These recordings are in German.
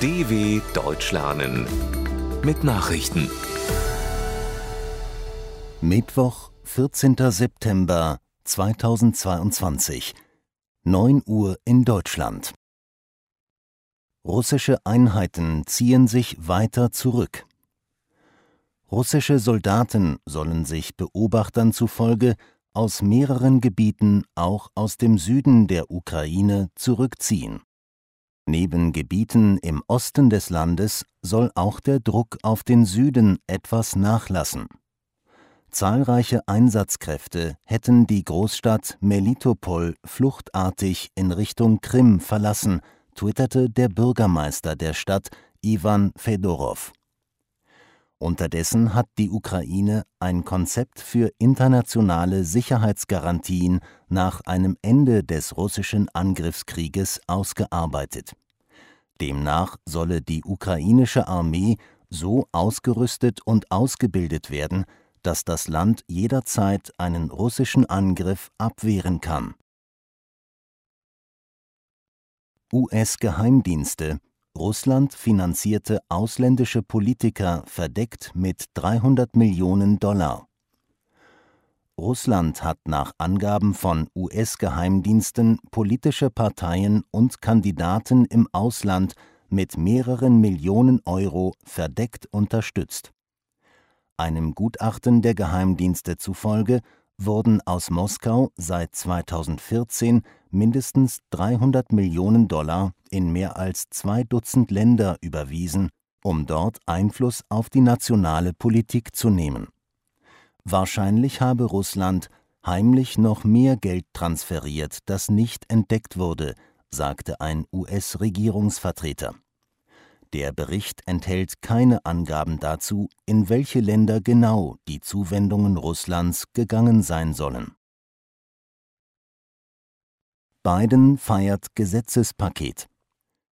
DW Deutsch lernen mit Nachrichten. Mittwoch, 14. September 2022, 9 Uhr in Deutschland. Russische Einheiten ziehen sich weiter zurück. Russische Soldaten sollen sich Beobachtern zufolge aus mehreren Gebieten, auch aus dem Süden der Ukraine, zurückziehen. Neben Gebieten im Osten des Landes soll auch der Druck auf den Süden etwas nachlassen. Zahlreiche Einsatzkräfte hätten die Großstadt Melitopol fluchtartig in Richtung Krim verlassen, twitterte der Bürgermeister der Stadt Ivan Fedorow. Unterdessen hat die Ukraine ein Konzept für internationale Sicherheitsgarantien nach einem Ende des russischen Angriffskrieges ausgearbeitet. Demnach solle die ukrainische Armee so ausgerüstet und ausgebildet werden, dass das Land jederzeit einen russischen Angriff abwehren kann. US-Geheimdienste Russland finanzierte ausländische Politiker verdeckt mit 300 Millionen Dollar. Russland hat nach Angaben von US-Geheimdiensten politische Parteien und Kandidaten im Ausland mit mehreren Millionen Euro verdeckt unterstützt. Einem Gutachten der Geheimdienste zufolge wurden aus Moskau seit 2014 mindestens 300 Millionen Dollar in mehr als zwei Dutzend Länder überwiesen, um dort Einfluss auf die nationale Politik zu nehmen. Wahrscheinlich habe Russland heimlich noch mehr Geld transferiert, das nicht entdeckt wurde, sagte ein US-Regierungsvertreter. Der Bericht enthält keine Angaben dazu, in welche Länder genau die Zuwendungen Russlands gegangen sein sollen. Biden feiert Gesetzespaket.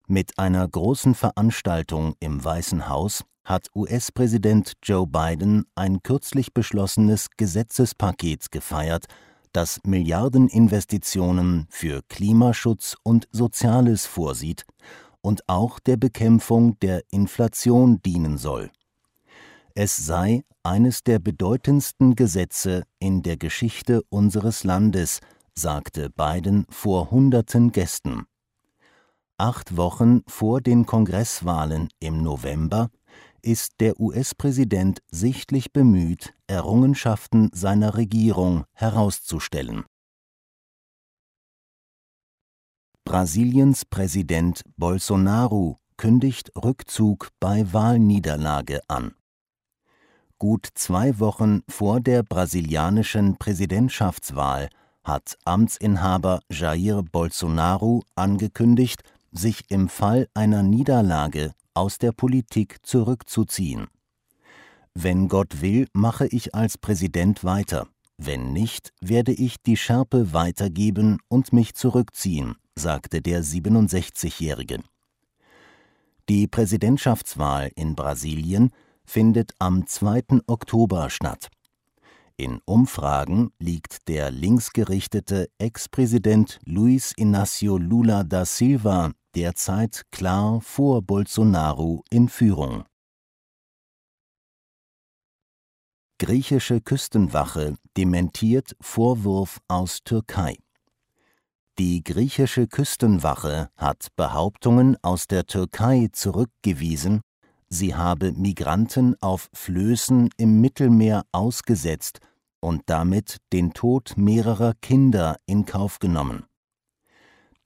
Mit einer großen Veranstaltung im Weißen Haus hat US-Präsident Joe Biden ein kürzlich beschlossenes Gesetzespaket gefeiert, das Milliardeninvestitionen für Klimaschutz und Soziales vorsieht und auch der Bekämpfung der Inflation dienen soll. Es sei eines der bedeutendsten Gesetze in der Geschichte unseres Landes, sagte Biden vor hunderten Gästen. Acht Wochen vor den Kongresswahlen im November ist der US-Präsident sichtlich bemüht, Errungenschaften seiner Regierung herauszustellen. Brasiliens Präsident Bolsonaro kündigt Rückzug bei Wahlniederlage an. Gut zwei Wochen vor der brasilianischen Präsidentschaftswahl hat Amtsinhaber Jair Bolsonaro angekündigt, sich im Fall einer Niederlage aus der Politik zurückzuziehen. Wenn Gott will, mache ich als Präsident weiter, wenn nicht, werde ich die Schärpe weitergeben und mich zurückziehen, sagte der 67-Jährige. Die Präsidentschaftswahl in Brasilien findet am 2. Oktober statt. In Umfragen liegt der linksgerichtete Ex-Präsident Luiz Inácio Lula da Silva derzeit klar vor Bolsonaro in Führung. Griechische Küstenwache dementiert Vorwurf aus Türkei. Die griechische Küstenwache hat Behauptungen aus der Türkei zurückgewiesen, sie habe Migranten auf Flößen im Mittelmeer ausgesetzt und damit den Tod mehrerer Kinder in Kauf genommen.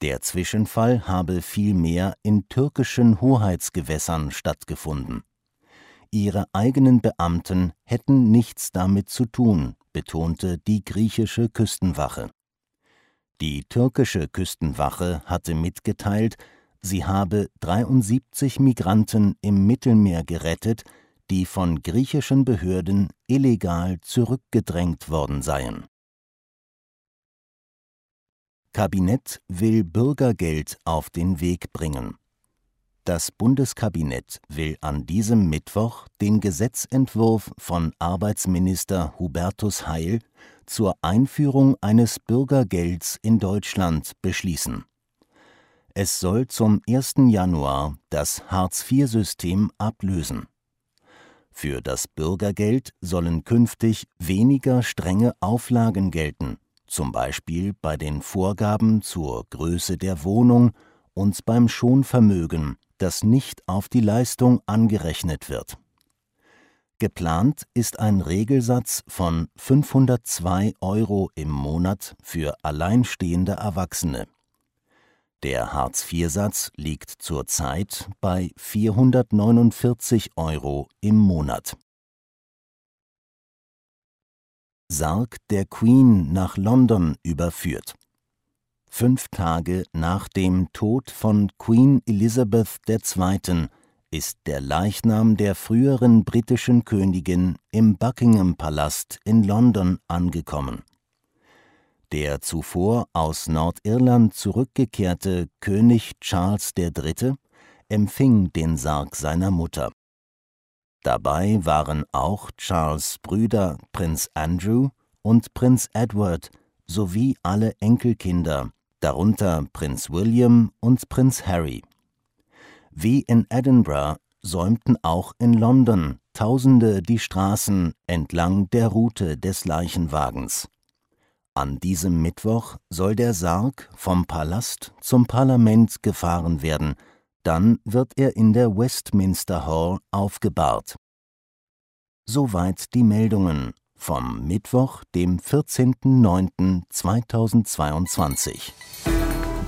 Der Zwischenfall habe vielmehr in türkischen Hoheitsgewässern stattgefunden. Ihre eigenen Beamten hätten nichts damit zu tun, betonte die griechische Küstenwache. Die türkische Küstenwache hatte mitgeteilt, sie habe 73 Migranten im Mittelmeer gerettet, die von griechischen Behörden illegal zurückgedrängt worden seien. Kabinett will Bürgergeld auf den Weg bringen. Das Bundeskabinett will an diesem Mittwoch den Gesetzentwurf von Arbeitsminister Hubertus Heil zur Einführung eines Bürgergelds in Deutschland beschließen. Es soll zum 1. Januar das Hartz-IV-System ablösen. Für das Bürgergeld sollen künftig weniger strenge Auflagen gelten, zum Beispiel bei den Vorgaben zur Größe der Wohnung und beim Schonvermögen, das nicht auf die Leistung angerechnet wird. Geplant ist ein Regelsatz von 502 Euro im Monat für alleinstehende Erwachsene. Der Hartz-IV-Satz liegt zurzeit bei 449 Euro im Monat. Sarg der Queen nach London überführt. Fünf Tage nach dem Tod von Queen Elizabeth II. Ist der Leichnam der früheren britischen Königin im Buckingham-Palast in London angekommen der zuvor aus Nordirland zurückgekehrte König Charles III. empfing den Sarg seiner Mutter. Dabei waren auch Charles Brüder Prinz Andrew und Prinz Edward sowie alle Enkelkinder, darunter Prinz William und Prinz Harry. Wie in Edinburgh säumten auch in London Tausende die Straßen entlang der Route des Leichenwagens. An diesem Mittwoch soll der Sarg vom Palast zum Parlament gefahren werden, dann wird er in der Westminster Hall aufgebahrt. Soweit die Meldungen vom Mittwoch, dem 14.09.2022.